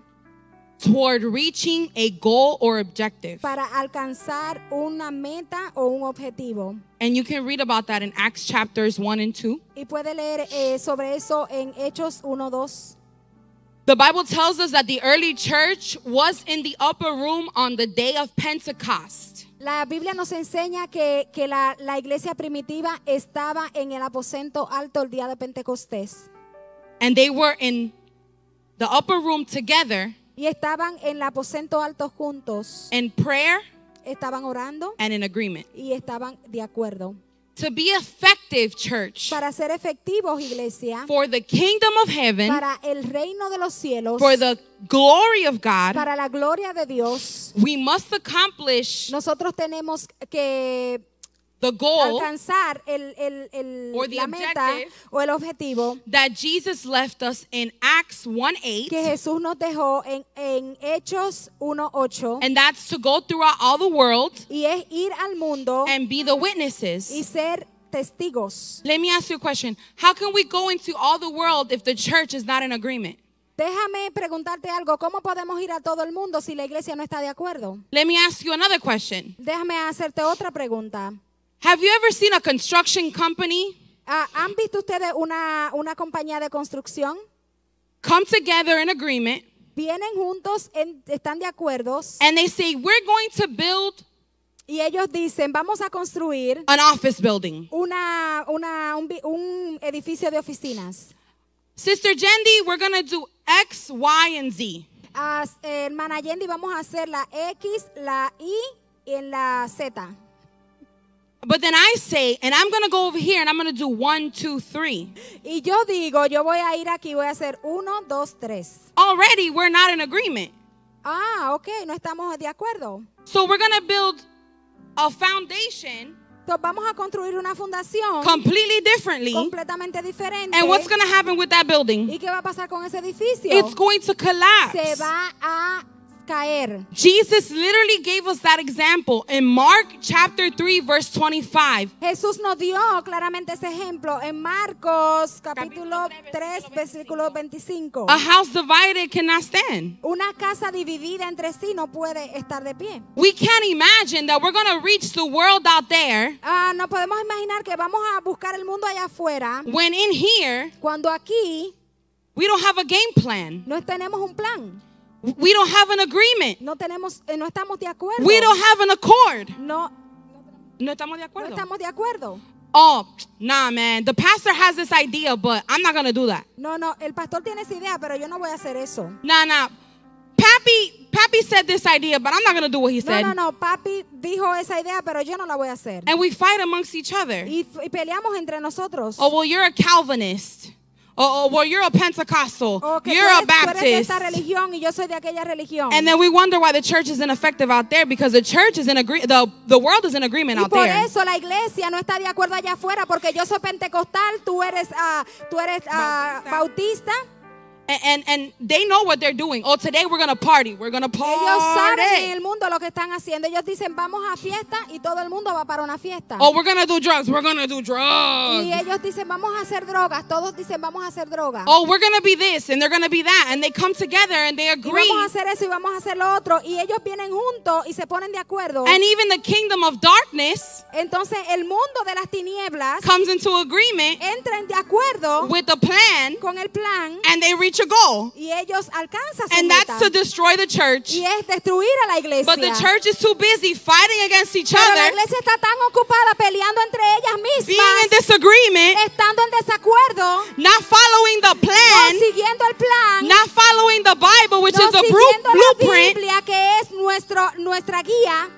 toward reaching a goal or objective. para alcanzar una meta o un objetivo. And you can read about that in Acts chapters 1 and 2. Y puede leer eh, sobre eso en Hechos 1, 2. The Bible tells us that the early church was in the upper room on the day of Pentecost. La Biblia nos enseña que, que la, la iglesia primitiva estaba en el aposento alto el día de Pentecostés. And they were in the upper room together Y estaban en el aposento alto juntos. in prayer Estaban orando and in agreement. y estaban de acuerdo. To be effective, church, Para ser efectivos, iglesia, for the kingdom of heaven, para el reino de los cielos, for the glory of God, para la gloria de Dios, we must accomplish nosotros tenemos que the goal alcanzar el, el- el- Or the la meta objective. o el objetivo that Jesus left us in Acts 1 que Jesús nos dejó en, en Hechos 1.8 And that's to go throughout all the world y es ir al mundo and be the y witnesses. ser testigos. Let me ask you a question. How can we go into all the world if the church is not in agreement? Déjame preguntarte algo, ¿cómo podemos ir a todo el mundo si la iglesia no está de acuerdo? Let me ask you another question. Déjame hacerte otra pregunta. Have you ever seen a construction company Ah, ¿Han visto ustedes una, una compañía de construcción? come together in agreement Vienen juntos, en- están de acuerdo and they say, We're going to build y ellos dicen, vamos a construir an office building? una, una, un, un edificio de oficinas. Sister Jendi, we're going to do X, Y, and Z. Eh, hermana Yendi, vamos a hacer la X, la Y y en la Z. But then I say, and I'm going to go over here and I'm going to do one, two, three. Y yo digo, yo voy a ir aquí, voy a hacer uno, dos, tres. Already, we're not in agreement. Ah, ok, no estamos de acuerdo. So we're going to build a foundation Entonces vamos a construir una fundación completely differently. completamente diferente. And what's going to happen with that building? ¿Y qué va a pasar con ese edificio? It's going to collapse. Se va a caer. Jesus literally gave us that example in Mark chapter 3, verse 25. Jesús nos dio claramente ese ejemplo en Marcos capítulo 3, versículo 25. A house divided cannot stand. Una casa dividida entre sí no puede estar de pie. We can't imagine that we're going to reach the world out there Ah, no podemos imaginar que vamos a buscar el mundo allá afuera when in here cuando aquí we don't have a game plan. no tenemos un plan, We don't have an agreement. no tenemos, eh, no estamos de acuerdo. We don't have an accord. no, No estamos de acuerdo. no estamos de acuerdo. Oh, nah, man. The pastor has this idea, but I'm not going to do that. No, no, el pastor tiene esa idea, pero yo no voy a hacer eso. Nah, nah. Pappy, Pappy said this idea, but I'm not going to do what he No, said. no, no, papi dijo esa idea, pero yo no la voy a hacer. And we fight amongst each other. Y, y peleamos entre nosotros. Oh, well, you're a Calvinist. Oh, oh well, you're a Pentecostal. O que You're tú a eres, tú eres de Baptist. esta religión y yo soy de aquella religión. And then we wonder why the church is ineffective out there because the church is in agree the, the world is in agreement y out por there. eso la iglesia no está de acuerdo allá afuera porque yo soy pentecostal, tú eres, ah, tú eres ah, bautista. And, and and they know what they're doing. Oh, today we're gonna party. We're gonna Ellos saben en party. el mundo lo que están haciendo. Ellos dicen vamos a fiesta y todo el mundo va para una fiesta. Oh, we're gonna do drugs. We're gonna do y drugs. ellos dicen vamos a hacer drogas. Todos dicen vamos a hacer drogas. Oh, we're gonna be this and they're gonna be that, and they come together and they y agree. vamos a hacer eso y vamos a hacer lo otro. Y ellos vienen juntos y se ponen de acuerdo. And even the kingdom of darkness Entonces el mundo de las tinieblas comes into agreement entra de acuerdo with the plan, con el plan and they reach a goal. y ellos alcanzan su And meta. that's to destroy the church. y es destruir a la iglesia. But the church is too busy fighting against each Pero la other, iglesia está tan ocupada peleando entre ellas being mismas, in disagreement, estando en desacuerdo, not following the no plan, siguiendo el plan, not following the Bible, which no is the bru- la blueprint, Biblia que es nuestro, nuestra guía,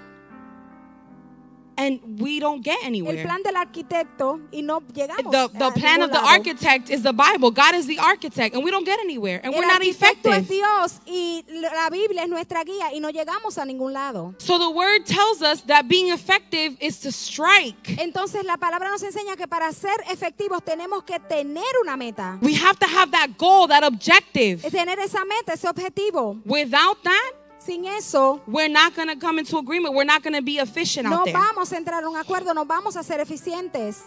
and we don't get el anywhere. plan del arquitecto y no llegamos The, the plan of the lado. architect is the Bible. God is the architect, and we don't get anywhere, and we're not es effective. Dios y la Biblia es nuestra guía y no llegamos a ningún lado. So the word tells us that being effective is to strike. Entonces la palabra nos enseña que para ser efectivos tenemos que tener una meta. We have to have that goal, that objective. Tener esa meta, ese objetivo. Without that, Sin eso, we're not going to come into agreement. We're not going to be efficient no out there. vamos a entrar a un acuerdo, no vamos a ser eficientes.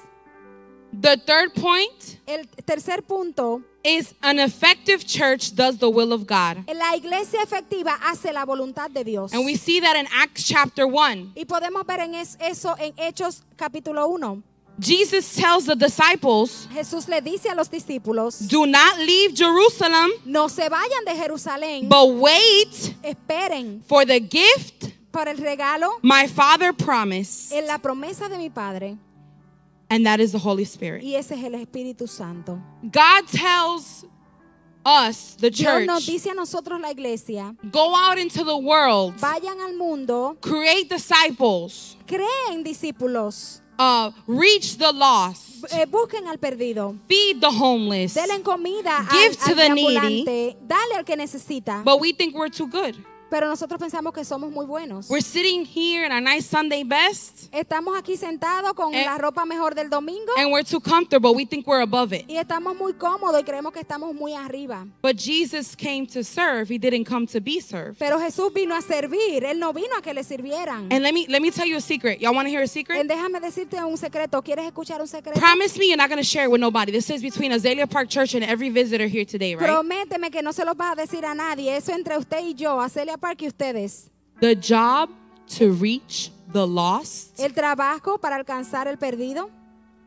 The third point El tercer punto, is an effective church does the will of God. la iglesia efectiva hace la voluntad de Dios. And we see that in Acts chapter 1. Y podemos ver en es- eso en Hechos capítulo 1. Jesus tells the disciples, Jesús le dice a los discípulos, Do not leave Jerusalem, no se vayan de Jerusalén, but wait esperen for the gift por el regalo my Father promised, en la promesa de mi Padre. and that is the Holy Spirit. Y ese es el Espíritu Santo. God tells us, the Dios nos church, dice a nosotros la iglesia, go out into the world, vayan al mundo, create disciples, creen discípulos, uh, reach the lost, eh, busquen al perdido, feed the homeless. denle comida al, Give to al the needy. dale al que necesita. But we think we're too good. Pero nosotros pensamos que somos muy buenos. We're sitting here in our nice Sunday best, Estamos aquí sentados con Eh. la ropa mejor del domingo and we're too comfortable. We think we're above it. y estamos muy cómodos y creemos que estamos muy arriba. But Jesus came to serve. He didn't come to be served. Pero Jesús vino a servir, Él no vino a que le sirvieran. And let me let me tell you a secret. Y'all want to hear a secret? Déjame decirte un secreto. ¿Quieres escuchar un secreto? Promise me you're not going to share it with nobody. This is between Azalea Park Church and every visitor here today, right? Prométeme que no se los vas a decir a nadie. Eso entre usted y yo, a Park y ustedes. The job to reach the lost El trabajo para alcanzar el perdido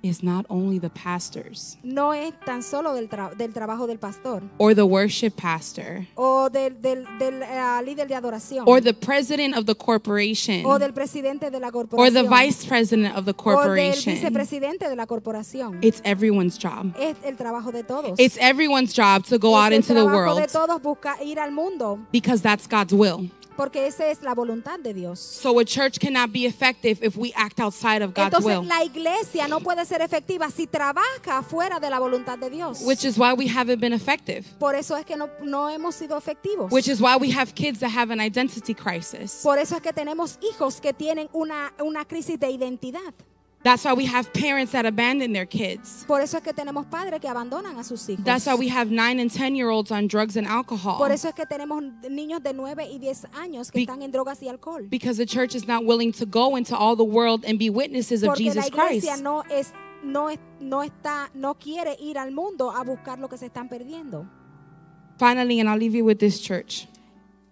is not only the pastors no es tan solo del, tra- del trabajo del pastor or the worship pastor o del, del- del, eh, líder de adoración or the president of the corporation o del presidente de la or the vice president of the o del corporation. vicepresidente de la corporación. It's everyone's job. Es el trabajo de todos. It's everyone's job to go Es out into the trabajo de world todos busca ir al mundo because that's God's will. Porque esa es la voluntad de Dios. So a church cannot be effective if we act outside of God's Entonces will, la iglesia no puede ser efectiva si trabaja fuera de la voluntad de Dios. which is why we haven't been effective. Por eso es que no, no hemos sido efectivos. Which is why we have kids that have an identity crisis. Por eso es que tenemos hijos que tienen una, una crisis de identidad. That's why we have parents that abandon their kids. Por eso es que tenemos padres que abandonan a sus hijos. That's why we have nine and 10 year olds on drugs and alcohol. Por eso es que tenemos niños de 9 y 10 años que Be- están en drogas y alcohol. Because the church is not willing to go into all the world and be witnesses of Porque la Jesus iglesia Christ. no es no es, no está no quiere ir al mundo a buscar lo que se están perdiendo. Finally, and I'll leave you with this church.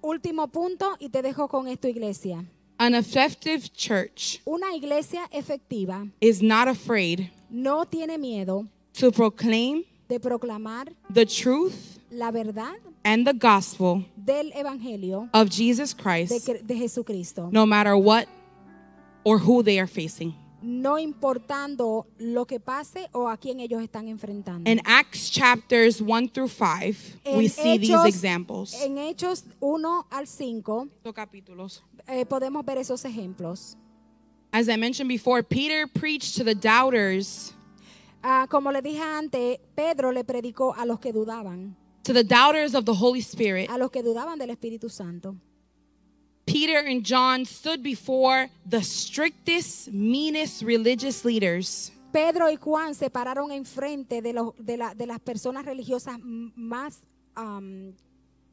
Último punto y te dejo con esto iglesia. An effective church Una iglesia efectiva is not afraid no tiene miedo to proclaim de proclamar the truth la verdad and the gospel del evangelio of Jesus Christ, Cre- de Jesucristo. no matter what or who they are facing. No importando lo que pase o a quién ellos están enfrentando. In Acts chapters 1 through 5, we see these Hechos- examples. En Hechos 1 al 5 Estos capítulos. eh, podemos ver esos ejemplos. As I mentioned before, Peter preached to the doubters, Ah, como le dije antes, Pedro le predicó a los que dudaban, to the doubters of the Holy Spirit. a los que dudaban del Espíritu Santo. Peter and John stood before the strictest, meanest religious leaders. Pedro y Juan se pararon enfrente de, los, de, la- de las personas religiosas más, am,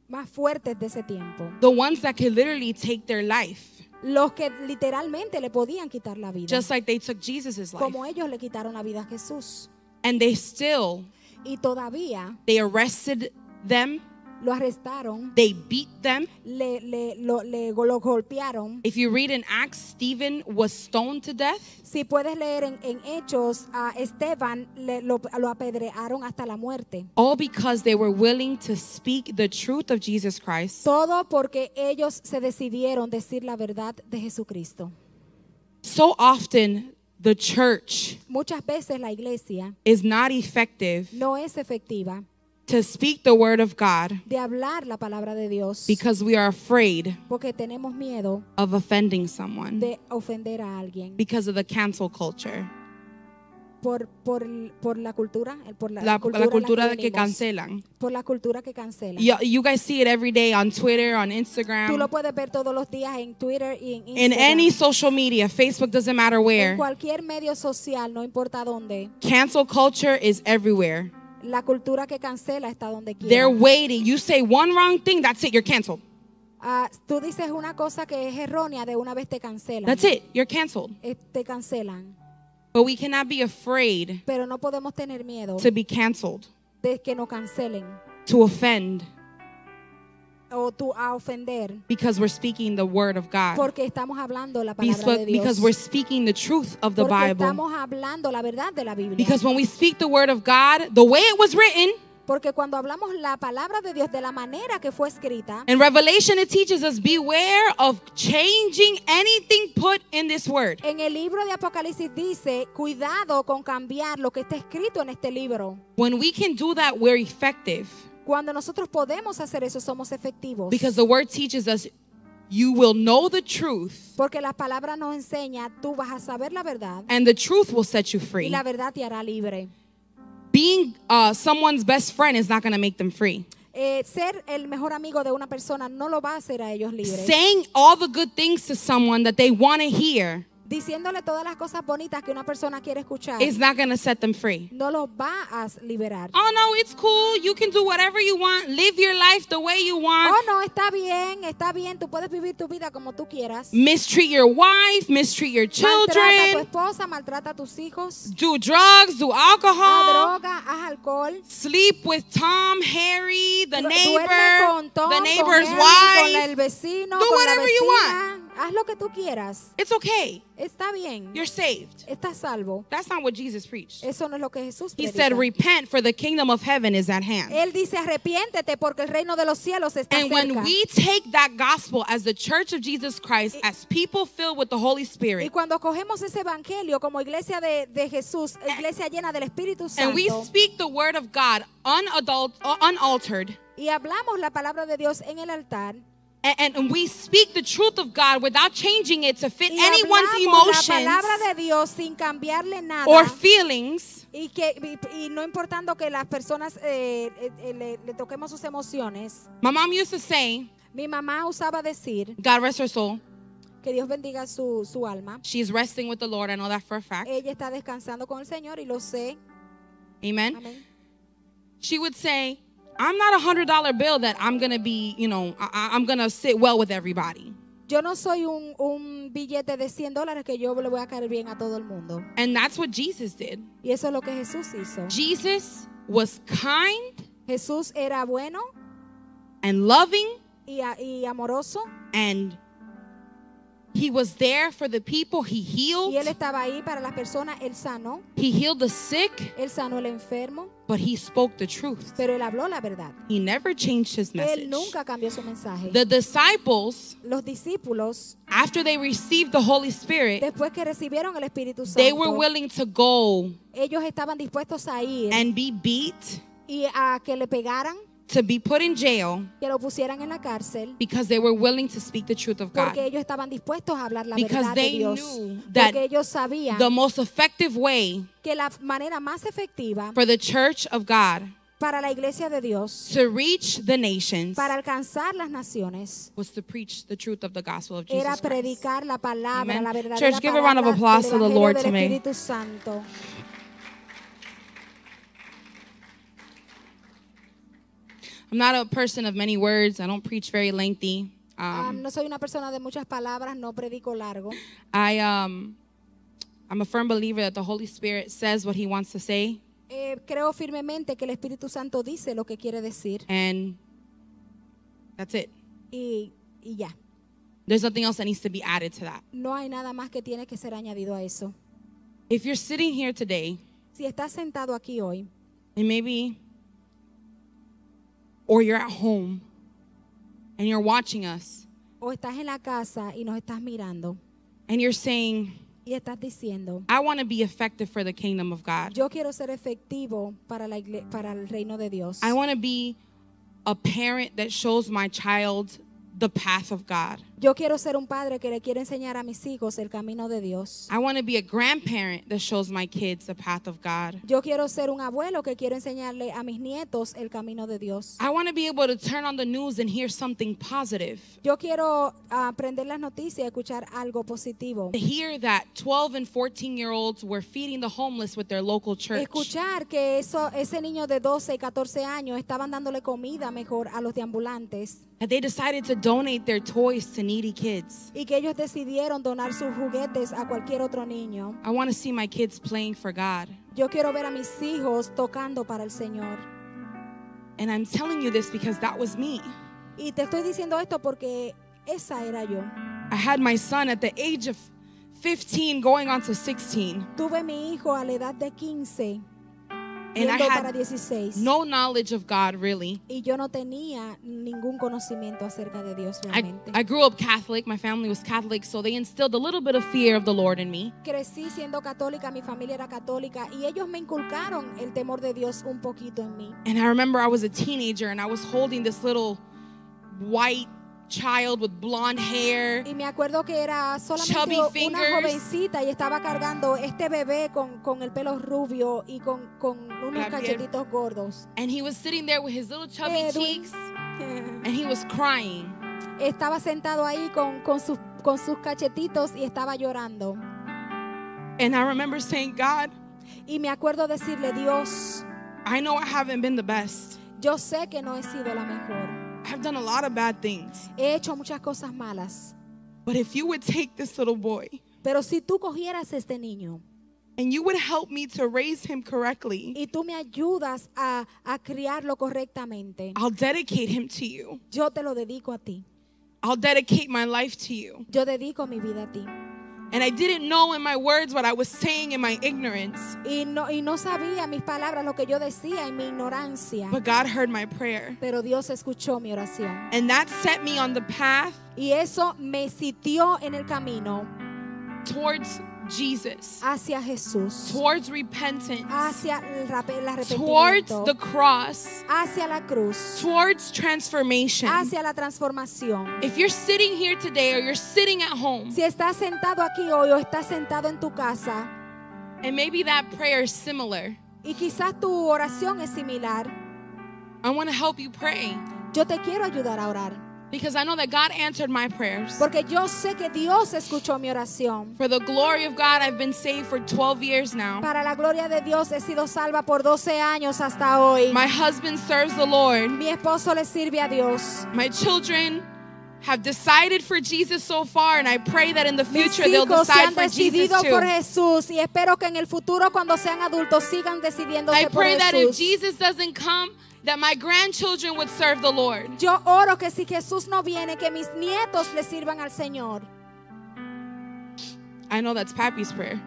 más fuertes de ese tiempo. the ones that could literally take their life, Los que literalmente le podían quitar la vida. just like they took Jesus' life. como ellos le quitaron la vida a Jesús. And they still, Y todavía they arrested them, lo arrestaron, they beat them. le, le- lo, le lo golpearon. If you read in Acts, Stephen was stoned to death. Si puedes leer en, en Hechos, a Esteban le- lo, lo apedrearon hasta la muerte. All because they were willing to speak the truth of Jesus Christ. Todo porque ellos se decidieron decir la verdad de Jesucristo. So often, the church Muchas veces la iglesia is not effective no es efectiva to speak the word of God de hablar la palabra de Dios because we are afraid porque tenemos miedo of offending someone de ofender a alguien because of the cancel culture. por, por, por la cultura, por la, La, cultura, la en la cultura de que cancelan. por la cultura que cancela. You, you guys see it every day on Twitter, on Tú lo Instagram, puedes ver todos los días en Twitter y en in any social media. Facebook doesn't matter en where. cualquier medio social, no importa dónde. Cancel culture is everywhere. La cultura que cancela está donde They're quiera. waiting. You say one wrong thing, that's it, you're canceled. Ah, tú dices una cosa que es errónea, de una vez te cancelan. That's it, you're canceled. Eh, Te cancelan. But we cannot be afraid Pero no podemos tener miedo to be canceled, de que nos cancelen to offend, o tú a ofender because we're speaking the word of God. porque estamos hablando la palabra de Because Dios. because we're speaking the truth of the porque Bible. estamos hablando la verdad de la Biblia. Because when we speak the word of God, the way it was written, porque cuando hablamos la palabra de Dios de la manera que fue escrita, in Revelation it teaches us beware of changing anything put in this word. en el libro de Apocalipsis dice, cuidado con cambiar lo que está escrito en este libro. When we can do that, we're effective. Cuando nosotros podemos hacer eso, somos efectivos. Because the word teaches us you will know the truth, Porque la palabra nos enseña, tú vas a saber la verdad and the truth will set you y free. la verdad te hará libre. Being uh, someone's best friend is not going to make them free. eh, ser el mejor amigo de una persona no lo va a hacer a ellos libres. Saying all the good things to someone that they want to hear Diciéndole todas las cosas bonitas que una persona quiere escuchar is not going to set them free. no los va a liberar. Oh no, it's cool. You can do whatever you want. Live your life the way you want. Oh, no, está bien, está bien, tú puedes vivir tu vida como tú quieras. Mistreat your wife, mistreat your Maltrata a tu children, esposa, maltrata a tus hijos, do drugs, do haz alcohol, droga, haz alcohol. sleep with Tom, Harry, the neighbor, con Tom, the con neighbor's con wife. el vecino, Do con la whatever you vecina. Haz lo que tú quieras. It's okay. Está bien. You're saved. Estás salvo. That's not what Jesus preached. Eso no es lo que Jesús He predica. said, Repent, for the kingdom of heaven is at hand. Él dice, arrepiéntete porque el reino de los cielos está And when cerca. we take that gospel as the church of Jesus Christ, as people filled with the Holy Y Spirit, cuando cogemos ese evangelio como iglesia de, de Jesús, iglesia llena del Espíritu and we Santo, speak the word of God unadult, unaltered, y hablamos la palabra de Dios en el altar, and, and we speak the truth of God without changing it to fit y anyone's hablamos la emotions palabra de Dios sin cambiarle nada, or feelings, y, que, y, y no importando que las personas eh, eh, eh, le, le toquemos sus emociones. my mom used to say, Mi mamá usaba decir, God rest her soul, que Dios bendiga su, su alma, she's resting with the Lord. I know that for a fact. ella está descansando con el Señor y lo sé. Amen. Amén. She would say, I'm not a hundred dollar bill that I'm gonna be, you know, I, I'm gonna sit well with everybody. Yo no soy un, un billete de 100 dólares que yo le voy a caer bien a todo el mundo. And that's what Jesus did. Y eso es lo que Jesús hizo. Jesus was kind Jesús era bueno and loving y, y amoroso and he was there for the people he healed. y él estaba ahí para las personas. Él sanó, He healed the sick, él sanó enfermo, but he spoke the truth. pero él habló la verdad. He never changed his message. Él nunca cambió su mensaje. The disciples, Los discípulos, after they received the Holy Spirit, después que recibieron el Espíritu they were willing to go ellos estaban dispuestos a ir and be beat, y a que le pegaran, to be put in jail que lo pusieran en la cárcel. because they were willing to speak the truth of Porque God. ellos estaban dispuestos a hablar la Because verdad de they Dios. knew that Porque ellos sabían The most effective way que la manera más efectiva for the church of God para la iglesia de Dios, to reach the nations para alcanzar las naciones, was to preach the truth of the gospel of Jesus era Christ. la palabra, Amen. la verdadera Church, give a round of applause to the Lord del to me. Espíritu Santo. I'm not a person of many words. I don't preach very lengthy. Um, Um, no soy una persona de muchas palabras, no predico largo. I um, I'm a firm believer that the Holy Spirit says what He wants to say, Eh, creo firmemente que el Espíritu Santo dice lo que quiere decir and that's it. y, y ya. There's nothing else that needs to be added to that. No hay nada más que tiene que ser añadido a eso. If you're sitting here today, Si estás sentado aquí hoy and maybe, or you're at home, and you're watching us, o estás en la casa y nos estás mirando and you're saying, y estás diciendo, I want to be effective for the kingdom of God. yo quiero ser efectivo para, la para el reino de Dios. I want to be a parent that shows my child the path of God. Yo quiero ser un padre que le quiere enseñar a mis hijos el camino de Dios. I want to be a grandparent that shows my kids the path of God. Yo quiero ser un abuelo que quiero enseñarle a mis nietos el camino de Dios. I want to be able to turn on the news and hear something positive. Yo quiero ah, aprender las noticias y escuchar algo positivo. To hear that 12 and 14 year olds were feeding the homeless with their local church. Escuchar que eso, ese niño de 12 y 14 años estaban dándole comida mejor a los deambulantes That they decided to donate their toys to needy kids. y que ellos decidieron donar sus juguetes a cualquier otro niño. I want to see my kids playing for God. Yo quiero ver a mis hijos tocando para el Señor. And I'm telling you this because that was me. Y te estoy diciendo esto porque esa era yo. I had my son at the age of 15 going on to 16. Tuve mi hijo a la edad de 15 And I had 16 no knowledge of God really. y yo no tenía ningún conocimiento acerca de Dios I. I grew up Catholic. My family was Catholic, so they instilled a little bit of fear of the Lord in me. Crecí siendo católica, mi familia era católica y ellos me inculcaron el temor de Dios un poquito en mí. And I remember I was a teenager and I was holding this little white child with blonde hair. Y me acuerdo que era Chubby solamente una fingers. jovencita y estaba cargando este bebé con, con el pelo rubio y con, con unos cachetitos gordos. And he was sitting there with his little chubby Edwin. cheeks and he was crying. Estaba sentado ahí con, con, sus, con sus cachetitos y estaba llorando. And I remember saying, God, Y me acuerdo decirle, Dios, I know I haven't been the best. yo sé que no he sido la mejor. I've done a lot of bad things. He hecho muchas cosas malas. But if you would take this little boy Pero si tú cogieras este niño and you would help me to raise him correctly, y tú me ayudas a, a criarlo correctamente, I'll dedicate him to you. yo te lo dedico a ti. I'll dedicate my life to you. Yo dedico mi vida a ti. And I didn't know in my words what I was saying in my ignorance, Y no, y no sabía mis palabras, lo que yo decía en mi ignorancia. but God heard my prayer. Pero Dios escuchó mi oración. And that set me on the path Y eso me sitió en el camino towards Jesus, hacia Jesús, towards repentance, hacia el el towards arrepentimiento, the cross, hacia la cruz, towards transformation. hacia la transformación. If you're sitting here today or you're sitting at home Si estás sentado aquí hoy o estás sentado en tu casa and maybe that prayer is similar, y quizás tu oración es similar, I want to help you pray yo te quiero ayudar a orar. Because I know that God answered my prayers. Porque yo sé que Dios escuchó mi oración. For the glory of God, I've been saved for 12 years now. Para la gloria de Dios he sido salva por 12 años hasta hoy. My husband serves the Lord. Mi esposo le sirve a Dios. My children have decided for Jesus so far, and I pray that in the future they'll decide for Jesus por. Jesús y espero que en el futuro cuando sean adultos sigan decidiéndose I por pray that if. Jesus doesn't come, that my grandchildren would serve the Lord. Yo oro que si Jesús no viene, que mis nietos le sirvan al Señor. I know that's Pappy's prayer.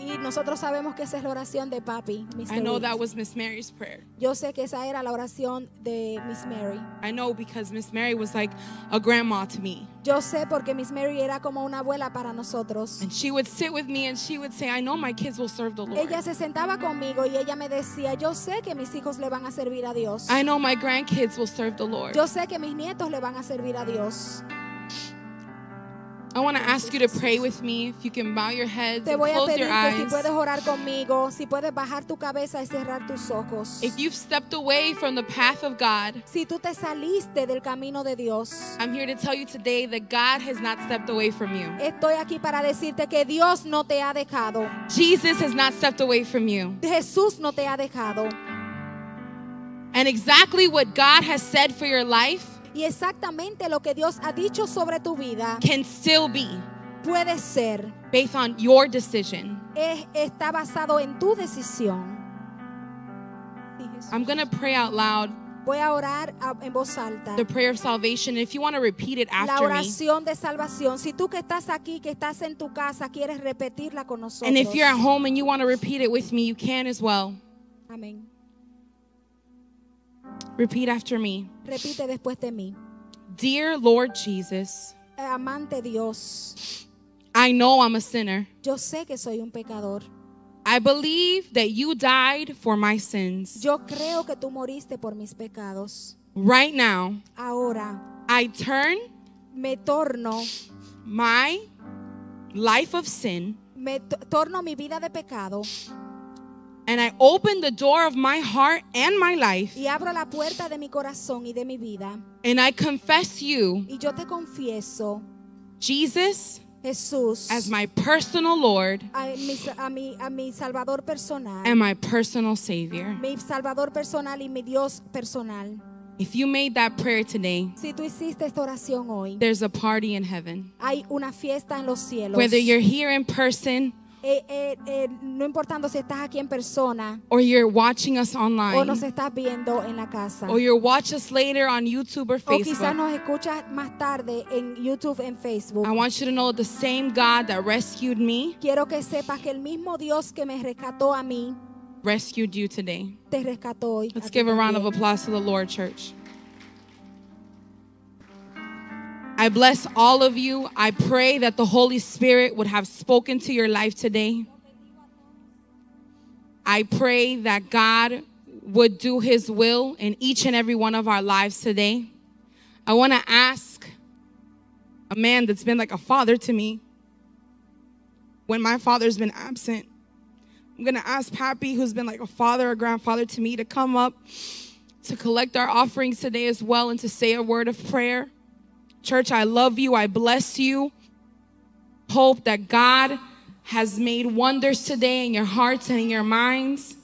Y nosotros sabemos que esa es la oración de papi. Mr. I know that was Miss Mary's prayer. Yo sé que esa era la oración de Miss Mary. I know because Miss Mary was like a grandma to me. Yo sé porque Miss Mary era como una abuela para nosotros. And she would sit with me and she would say, I know my kids will serve the Lord. Ella se sentaba conmigo y ella me decía, yo sé que mis hijos le van a servir a Dios. I know my grandkids will serve the Lord. Yo sé que mis nietos le van a servir a Dios. I want to ask you to pray with me. If you can bow your heads Te and voy a close pedir your que si eyes. puedes orar conmigo, si puedes bajar tu cabeza y cerrar tus ojos. If you've stepped away from the path of God, Si tú te saliste del camino de Dios, I'm here to tell you today that God has not stepped away from you. estoy aquí para decirte que Dios no te ha dejado. Jesus has not stepped away from you. Jesús no te ha dejado. And exactly what God has said for your life Y exactamente lo que Dios ha dicho sobre tu vida can still be puede ser, based on your decision. es- está basado en tu decisión. I'm going to pray out loud Voy a orar en voz alta. the prayer of salvation. If you want to repeat it La after me, oración de salvación. Si tú que estás aquí, que estás en tu casa, quieres repetirla con nosotros. and if you're at home and you want to repeat it with me, you can as well. Amén. Repeat after me. Repite después de mí. Dear Lord Jesus, Amante Dios, I know I'm a sinner. yo sé que soy un pecador. I believe that you died for my sins. Yo creo que tú moriste por mis pecados. Right now, Ahora I turn me torno, my life of sin me to- torno mi vida de pecado and I open the door of my heart and my life y abro la puerta de mi corazón y de mi vida. and I confess you, Y yo te confieso, Jesus, Jesús, as my personal Lord a mi, a mi, a mi Salvador personal. and my personal Savior. mi Salvador personal y mi Dios personal. If you made that prayer today, Si tú hiciste esta oración hoy, there's a party in heaven. hay una fiesta en los cielos. Whether you're here in person Eh, eh, eh, no importando si estás aquí en persona or you're watching us o nos online estás viendo en la casa. or you'll watch us later on YouTube or O quizás Facebook. nos escuchas más tarde en YouTube, en Facebook. I want you to know the same God that rescued me Quiero que sepas que el mismo Dios que me rescató a mí, rescued you today. te rescató hoy. Let's give a round of applause to the Lord, church. I bless all of you. I pray that the Holy Spirit would have spoken to your life today. I pray that God would do his will in each and every one of our lives today. I want to ask a man that's been like a father to me when my father's been absent. I'm going to ask Pappy, who's been like a father or grandfather to me, to come up to collect our offerings today as well and to say a word of prayer. Church, I love you. I bless you. Hope that God has made wonders today in your hearts and in your minds.